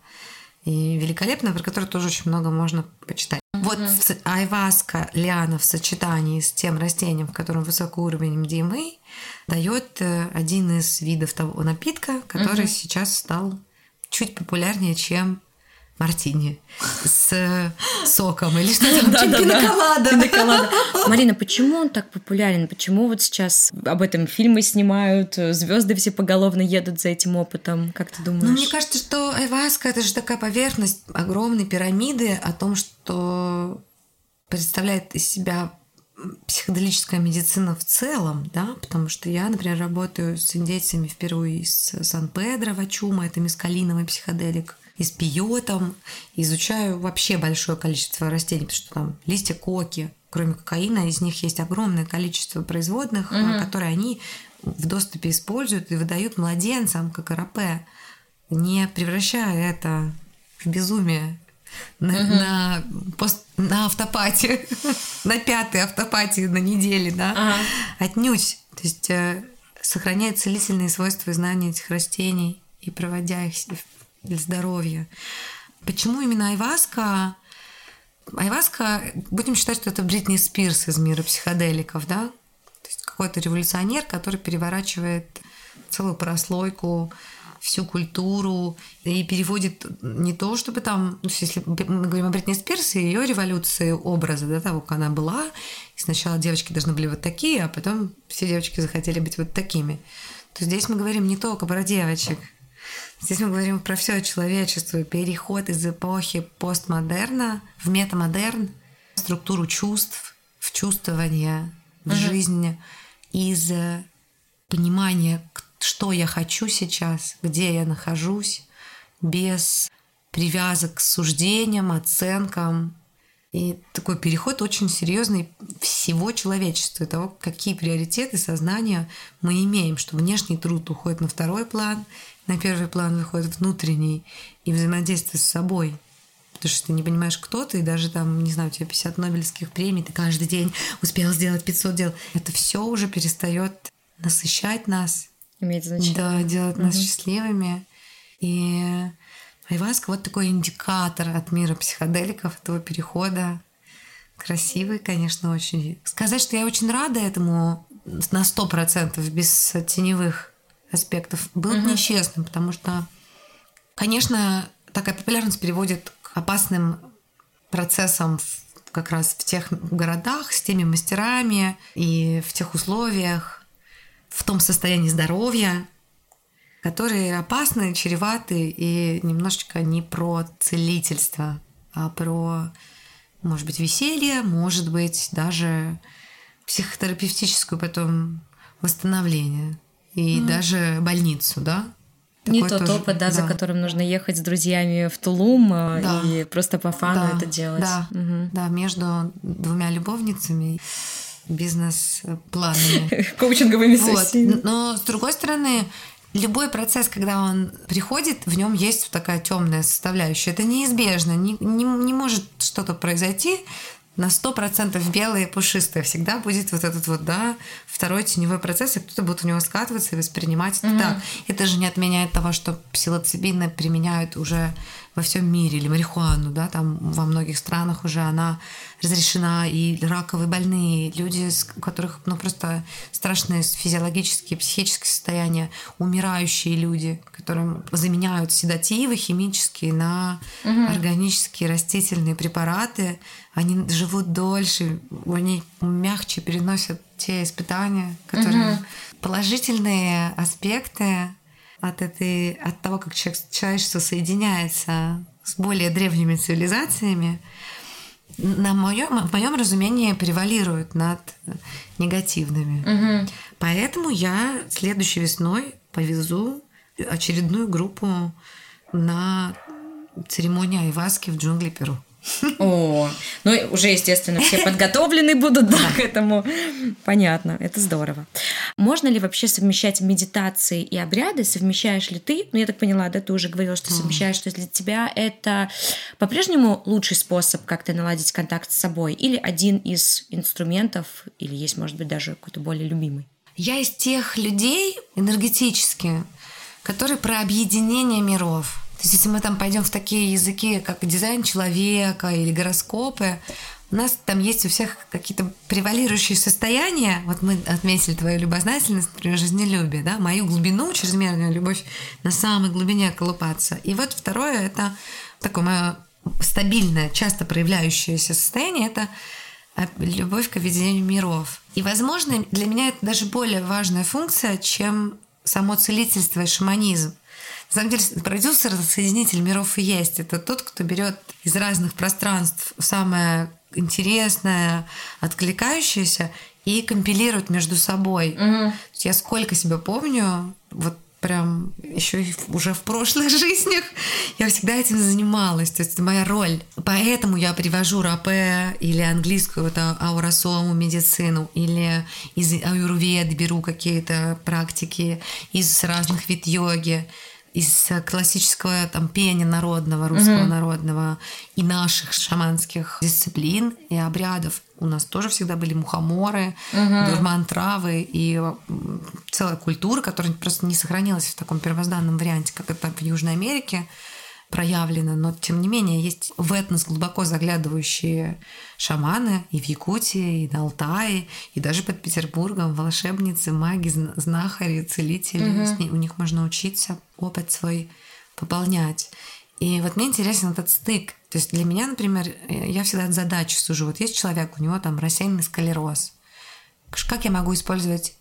и великолепного, про который тоже очень много можно почитать. Mm-hmm. Вот айваска, лиана в сочетании с тем растением, в котором высокий уровень MDMA, дает э, один из видов того напитка, который mm-hmm. сейчас стал чуть популярнее, чем мартини с соком или что там, да, пиноколада. Марина, почему он так популярен? Почему вот сейчас об этом фильмы снимают, звезды все поголовно едут за этим опытом? Как ты думаешь? Ну, мне кажется, что айваска это же такая поверхность огромной пирамиды о том, что представляет из себя психоделическая медицина в целом, да, потому что я, например, работаю с индейцами впервые из Сан-Педро, Вачума, это мискалиновый психоделик, и с пиотом, изучаю вообще большое количество растений, потому что там листья коки, кроме кокаина, из них есть огромное количество производных, угу. которые они в доступе используют и выдают младенцам, как РП, не превращая это в безумие на, угу. на, пост, на автопате, на пятой автопате на неделе, да, ага. отнюдь. То есть э, сохраняет целительные свойства и знания этих растений и проводя их для здоровья. Почему именно айваска? Айваска, будем считать, что это Бритни Спирс из мира психоделиков, да? То есть какой-то революционер, который переворачивает целую прослойку, всю культуру и переводит не то, чтобы там, ну, если мы говорим о Бритни Спирс и ее революции образа, да, того, как она была, и сначала девочки должны были вот такие, а потом все девочки захотели быть вот такими, то здесь мы говорим не только про девочек, Здесь мы говорим про все человечество, переход из эпохи постмодерна в метамодерн, структуру чувств, в чувствование, в угу. жизнь, из понимания, что я хочу сейчас, где я нахожусь, без привязок к суждениям, оценкам. И такой переход очень серьезный всего человечества, и того, какие приоритеты сознания мы имеем, что внешний труд уходит на второй план, на первый план выходит внутренний и взаимодействие с собой. Потому что ты не понимаешь, кто ты, и даже там, не знаю, у тебя 50 Нобелевских премий, ты каждый день успел сделать 500 дел. Это все уже перестает насыщать нас. Имеет значение. Да, делать нас угу. счастливыми. И Айваска вот такой индикатор от мира психоделиков, этого перехода. Красивый, конечно, очень. Сказать, что я очень рада этому на сто процентов, без теневых аспектов, было угу. нечестным, потому что, конечно, такая популярность приводит к опасным процессам как раз в тех городах с теми мастерами и в тех условиях, в том состоянии здоровья, которые опасны, чреваты и немножечко не про целительство, а про может быть, веселье, может быть, даже психотерапевтическую потом восстановление и mm. даже больницу, да? Не тот тоже, опыт, да, да, за которым нужно ехать с друзьями в Тулум э, да. и просто по фану да, это делать. Да, угу. да, между двумя любовницами бизнес-планами. Коучинговыми сессиями. Вот. Но, с другой стороны, любой процесс, когда он приходит, в нем есть такая темная составляющая. Это неизбежно. Не, не, не может что-то произойти на сто процентов белое и пушистое. Всегда будет вот этот вот, да, второй теневой процесс, и кто-то будет у него скатываться и воспринимать это mm-hmm. так. Это же не отменяет того, что псилоцибины применяют уже во всем мире, или марихуану, да, там во многих странах уже она разрешена, и раковые больные, люди, у которых, ну, просто страшные физиологические, психические состояния, умирающие люди, которым заменяют седативы химические на угу. органические растительные препараты, они живут дольше, они мягче переносят те испытания, которые угу. положительные аспекты от этой, от того, как человек, человечество соединяется с более древними цивилизациями, на моем, в моем разумении превалируют над негативными. Угу. Поэтому я следующей весной повезу очередную группу на церемонию айваски в джунгли Перу. О, ну уже, естественно, все подготовлены будут да, к этому. Понятно, это здорово. Можно ли вообще совмещать медитации и обряды? Совмещаешь ли ты? Ну, я так поняла, да, ты уже говорила, что совмещаешь. То есть для тебя это по-прежнему лучший способ как-то наладить контакт с собой? Или один из инструментов, или есть, может быть, даже какой-то более любимый? Я из тех людей энергетически, которые про объединение миров то есть, если мы там пойдем в такие языки, как дизайн человека или гороскопы, у нас там есть у всех какие-то превалирующие состояния. Вот мы отметили твою любознательность, например, жизнелюбие, да, мою глубину, чрезмерную любовь на самой глубине колупаться. И вот второе – это такое мое стабильное, часто проявляющееся состояние – это любовь к объединению миров. И, возможно, для меня это даже более важная функция, чем само целительство и шаманизм. На самом деле, продюсер — соединитель миров и есть. Это тот, кто берет из разных пространств самое интересное, откликающееся и компилирует между собой. Угу. Я сколько себя помню, вот прям еще уже в прошлых жизнях я всегда этим занималась. То есть это моя роль. Поэтому я привожу рапе или английскую это ауросому медицину, или из аюрведы беру какие-то практики из разных вид йоги из классического там пения народного, русского угу. народного и наших шаманских дисциплин и обрядов. У нас тоже всегда были мухоморы, угу. дурман травы и целая культура, которая просто не сохранилась в таком первозданном варианте, как это в Южной Америке проявлено, но тем не менее есть в этнос глубоко заглядывающие шаманы и в Якутии, и на Алтае, и даже под Петербургом волшебницы, маги, знахари, целители. Угу. У них можно учиться, опыт свой пополнять. И вот мне интересен этот стык. То есть для меня, например, я всегда задачу сужу. Вот есть человек, у него там рассеянный склероз. Как я могу использовать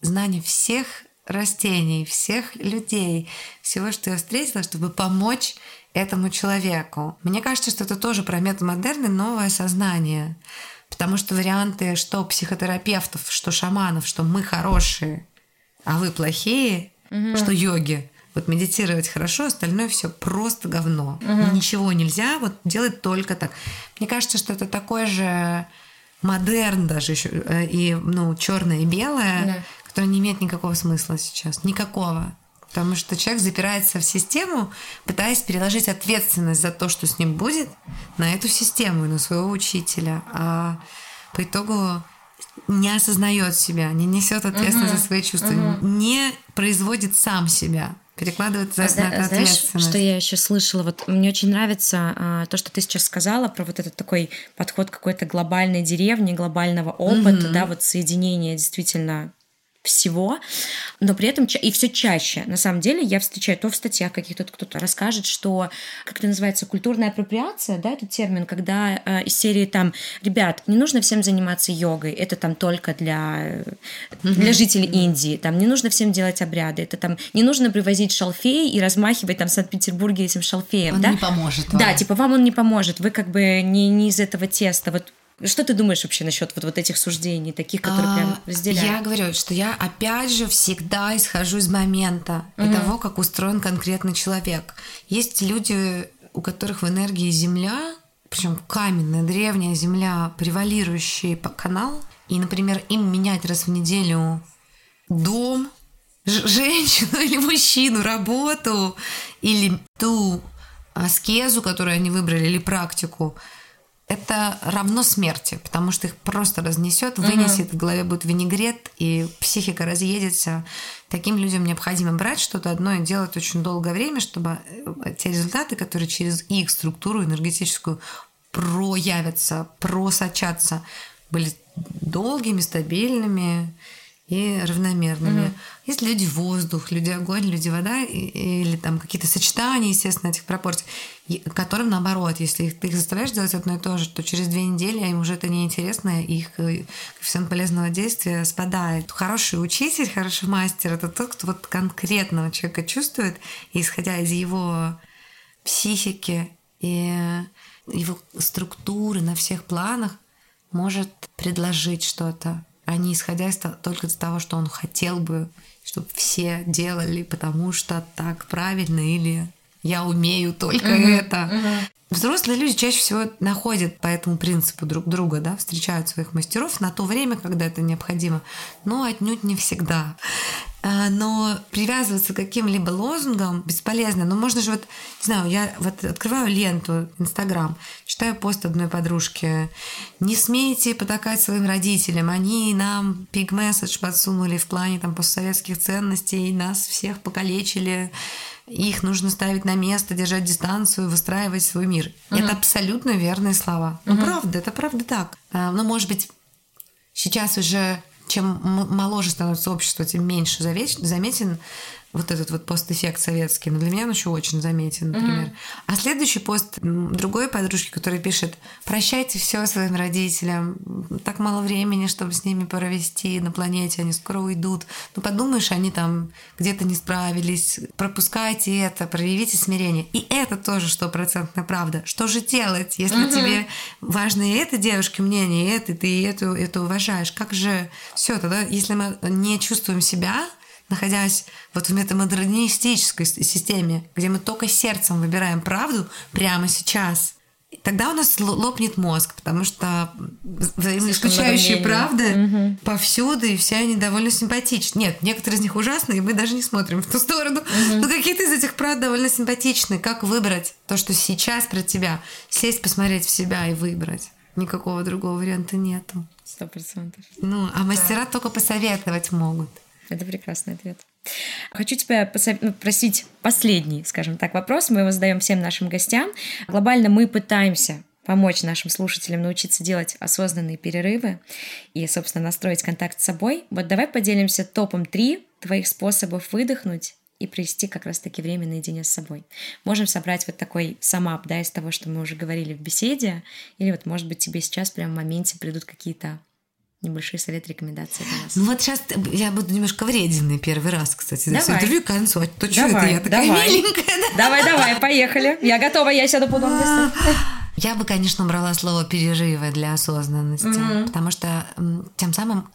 знания всех растений, всех людей, всего, что я встретила, чтобы помочь этому человеку. Мне кажется, что это тоже про метамодерн и новое сознание. Потому что варианты, что психотерапевтов, что шаманов, что мы хорошие, а вы плохие, угу. что йоги. Вот медитировать хорошо, остальное все просто говно. Угу. Ничего нельзя, вот делать только так. Мне кажется, что это такой же модерн даже еще э, и ну черное и белое, да которая не имеет никакого смысла сейчас. Никакого. Потому что человек запирается в систему, пытаясь переложить ответственность за то, что с ним будет, на эту систему и на своего учителя. А по итогу не осознает себя, не несет ответственность угу. за свои чувства, угу. не производит сам себя перекладывает за, а, на Знаешь, что я еще слышала? Вот мне очень нравится а, то, что ты сейчас сказала про вот этот такой подход какой-то глобальной деревни, глобального опыта, угу. да, вот соединение действительно всего, но при этом и все чаще. На самом деле я встречаю то в статьях каких-то кто-то расскажет, что как это называется культурная апроприация, да, этот термин, когда э, из серии там, ребят, не нужно всем заниматься йогой, это там только для для жителей Индии, там не нужно всем делать обряды, это там не нужно привозить шалфей и размахивать там в Санкт-Петербурге этим шалфеем, он да? не поможет вам. Да, типа вам он не поможет, вы как бы не не из этого теста, вот что ты думаешь вообще насчет вот, вот этих суждений, таких, которые а, прям разделяют? Я говорю, что я опять же всегда исхожу из момента угу. и того, как устроен конкретный человек. Есть люди, у которых в энергии Земля, причем каменная, древняя Земля, превалирующий канал, и, например, им менять раз в неделю дом, женщину или мужчину, работу или ту аскезу, которую они выбрали, или практику – это равно смерти, потому что их просто разнесет, вынесет, угу. в голове будет винегрет, и психика разъедется. Таким людям необходимо брать что-то одно и делать очень долгое время, чтобы э, те результаты, которые через их структуру энергетическую проявятся, просочатся, были долгими, стабильными и равномерными. Угу. Есть люди воздух, люди огонь, люди вода или там какие-то сочетания, естественно, этих пропорций, которым наоборот, если ты их заставляешь делать одно и то же, то через две недели им уже это неинтересно, их э, коэффициент полезного действия спадает. Хороший учитель, хороший мастер — это тот, кто вот конкретного человека чувствует, и исходя из его психики и его структуры на всех планах, может предложить что-то, а не исходя из, только из того, что он хотел бы, чтобы все делали, потому что так правильно или я умею только uh-huh, это. Uh-huh. Взрослые люди чаще всего находят по этому принципу друг друга, да, встречают своих мастеров на то время, когда это необходимо, но отнюдь не всегда. А, но привязываться к каким-либо лозунгам бесполезно. Но можно же вот, не знаю, я вот открываю ленту Инстаграм, читаю пост одной подружки. Не смейте потакать своим родителям, они нам пиг-месседж подсунули в плане там постсоветских ценностей, нас всех покалечили, их нужно ставить на место, держать дистанцию, выстраивать свой мир. Угу. Это абсолютно верные слова. Ну, угу. правда, это правда так. А, но, может быть, сейчас уже чем моложе становится общество, тем меньше заметен вот этот вот постэффект советский. Но для меня он еще очень заметен, например. Mm-hmm. А следующий пост другой подружки, которая пишет «Прощайте все своим родителям, так мало времени, чтобы с ними провести на планете, они скоро уйдут. Ну подумаешь, они там где-то не справились, пропускайте это, проявите смирение». И это тоже стопроцентная правда. Что же делать, если mm-hmm. тебе важно и это девушке мнение, и это, ты эту, это уважаешь? Как же все тогда, если мы не чувствуем себя, находясь вот в метамодернистической системе, где мы только сердцем выбираем правду прямо сейчас, тогда у нас лопнет мозг, потому что взаимоисключающие правды угу. повсюду, и все они довольно симпатичны. Нет, некоторые из них ужасные, и мы даже не смотрим в ту сторону. Угу. Но какие-то из этих правд довольно симпатичны. Как выбрать то, что сейчас про тебя? Сесть, посмотреть в себя и выбрать. Никакого другого варианта нету. Сто процентов. Ну, а мастера да. только посоветовать могут. Это прекрасный ответ. Хочу тебя ну, последний, скажем так, вопрос. Мы его задаем всем нашим гостям. Глобально мы пытаемся помочь нашим слушателям научиться делать осознанные перерывы и, собственно, настроить контакт с собой. Вот давай поделимся топом три твоих способов выдохнуть и провести как раз-таки время наедине с собой. Можем собрать вот такой самап, да, из того, что мы уже говорили в беседе, или вот, может быть, тебе сейчас прямо в моменте придут какие-то небольшие советы, рекомендации для вас. Ну вот сейчас я буду немножко вреденной первый раз, кстати, за давай. интервью к концу. А то что это я такая давай. миленькая? Да? Давай, давай, поехали. Я готова, я сяду по а, Я бы, конечно, брала слово перерывы для осознанности, mm-hmm. потому что тем самым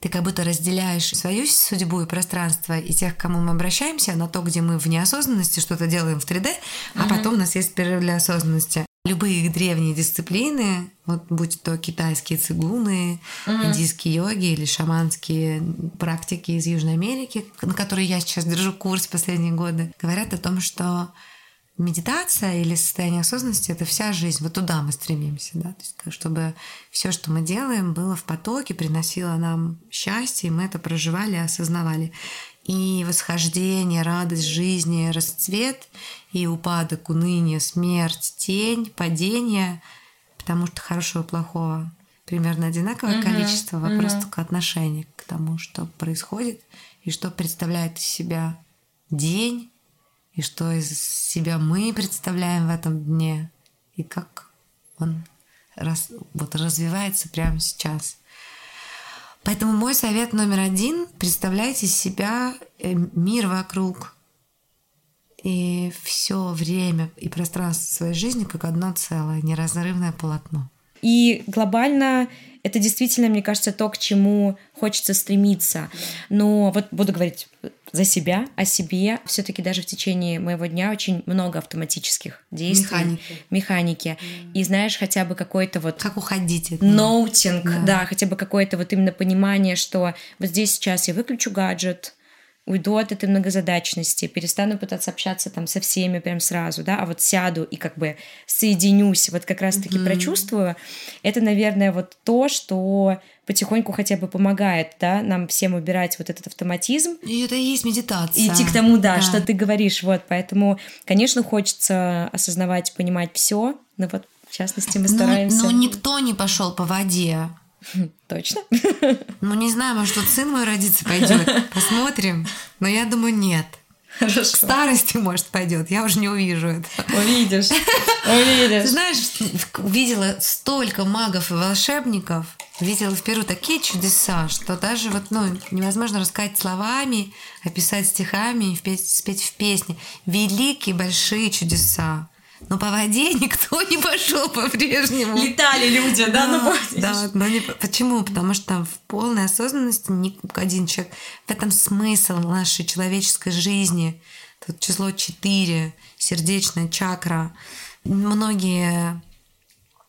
ты как будто разделяешь свою судьбу и пространство и тех, к кому мы обращаемся, на то, где мы в неосознанности что-то делаем в 3D, а mm-hmm. потом у нас есть перерыв для осознанности. Любые древние дисциплины, вот будь то китайские цигуны, mm-hmm. индийские йоги или шаманские практики из Южной Америки, на которые я сейчас держу курс последние годы, говорят о том, что медитация или состояние осознанности это вся жизнь. Вот туда мы стремимся, да, то есть чтобы все, что мы делаем, было в потоке, приносило нам счастье, и мы это проживали, осознавали и восхождение, радость жизни, расцвет и упадок, уныние, смерть, тень, падение, потому что хорошего и плохого примерно одинаковое uh-huh, количество, вопрос uh-huh. только отношения к к тому, что происходит и что представляет из себя день, и что из себя мы представляем в этом дне, и как он раз, вот развивается прямо сейчас. Поэтому мой совет номер один – представляйте себя э, мир вокруг и все время и пространство своей жизни как одно целое, неразрывное полотно. И глобально это действительно, мне кажется, то, к чему хочется стремиться. Но вот буду говорить за себя, о себе. Все-таки даже в течение моего дня очень много автоматических действий. Механики. Механики. И знаешь, хотя бы какой-то вот... Как уходить от Ноутинг, Да. да, хотя бы какое-то вот именно понимание, что вот здесь сейчас я выключу гаджет, уйду от этой многозадачности, перестану пытаться общаться там со всеми прям сразу, да, а вот сяду и как бы соединюсь, вот как раз-таки прочувствую, это, наверное, вот то, что потихоньку хотя бы помогает, да, нам всем убирать вот этот автоматизм, И это и есть медитация. и идти к тому, да, что ты говоришь, вот, поэтому, конечно, хочется осознавать, понимать все, но вот в частности мы стараемся. ну, никто не пошел по воде. Точно? Ну, не знаю, может, тут сын мой родится пойдет. Посмотрим. Но я думаю, нет. К Хорошо. старости, может, пойдет. Я уже не увижу это. Увидишь, увидишь. знаешь, видела столько магов и волшебников, видела в Перу такие чудеса, что даже вот, ну, невозможно рассказать словами, описать стихами, и впеть- спеть в песне. Великие большие чудеса. Но по воде никто не пошел по-прежнему. Летали люди, да, ну помнишь? да, но не, почему? Потому что в полной осознанности ни один человек. В этом смысл нашей человеческой жизни. Тут число 4, сердечная чакра. Многие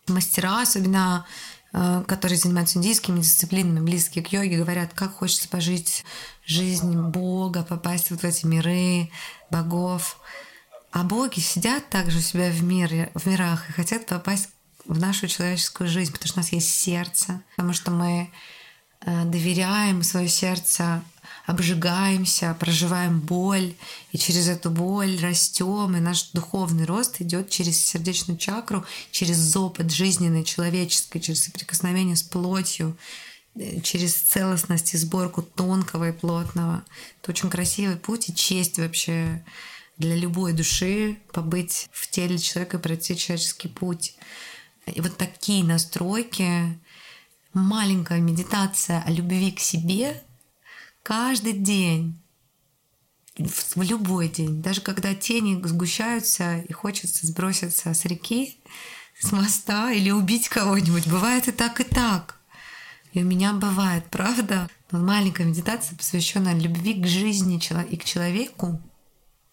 мастера, особенно э, которые занимаются индийскими дисциплинами, близкие к йоге, говорят, как хочется пожить жизнь Бога, попасть вот в эти миры богов. А боги сидят также у себя в, мире, в мирах и хотят попасть в нашу человеческую жизнь, потому что у нас есть сердце, потому что мы э, доверяем свое сердце, обжигаемся, проживаем боль, и через эту боль растем, и наш духовный рост идет через сердечную чакру, через опыт жизненный, человеческий, через соприкосновение с плотью, э, через целостность и сборку тонкого и плотного. Это очень красивый путь и честь вообще для любой души побыть в теле человека и пройти человеческий путь. И вот такие настройки, маленькая медитация о любви к себе каждый день, в любой день, даже когда тени сгущаются и хочется сброситься с реки, с моста или убить кого-нибудь. Бывает и так, и так. И у меня бывает, правда? Но маленькая медитация, посвященная любви к жизни и к человеку,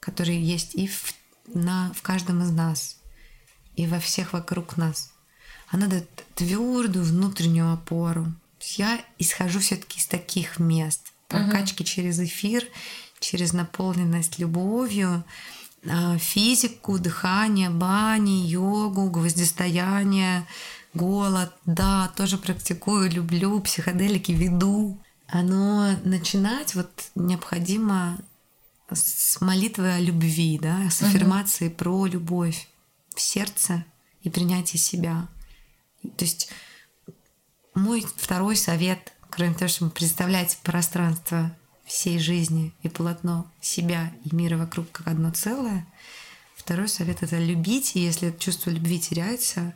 который есть и в, на, в каждом из нас, и во всех вокруг нас. Она дает твердую внутреннюю опору. Я исхожу все-таки из таких мест. Прокачки через эфир, через наполненность любовью, а, физику, дыхание, бани, йогу, гвоздистояние, голод. Да, тоже практикую, люблю, психоделики веду. Но начинать вот необходимо с молитвы о любви, да, с аффирмацией про любовь в сердце и принятие себя. То есть мой второй совет, кроме того, чтобы представлять пространство всей жизни и полотно себя и мира вокруг как одно целое, второй совет — это любить, и если это чувство любви теряется,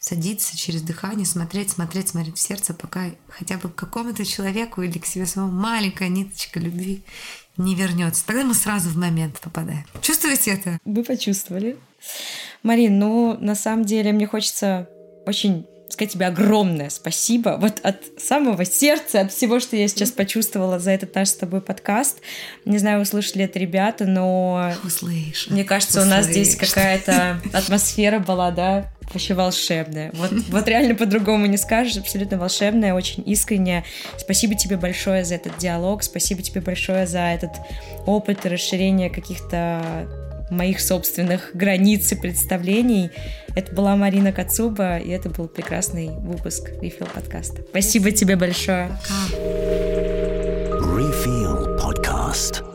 садиться через дыхание, смотреть, смотреть, смотреть в сердце, пока хотя бы к какому-то человеку или к себе самому маленькая ниточка любви не вернется. Тогда мы сразу в момент попадаем. Чувствуете это? Вы почувствовали. Марин, ну, на самом деле, мне хочется очень сказать тебе огромное спасибо. Вот от самого сердца, от всего, что я сейчас почувствовала за этот наш с тобой подкаст. Не знаю, услышали это ребята, но Услышь. мне кажется, у нас здесь какая-то атмосфера была, да, вообще волшебная. Вот, вот реально по-другому не скажешь, абсолютно волшебная, очень искренняя. Спасибо тебе большое за этот диалог, спасибо тебе большое за этот опыт и расширение каких-то моих собственных границ и представлений. Это была Марина Кацуба, и это был прекрасный выпуск Refill подкаста. Спасибо тебе большое. Пока. Refill Podcast.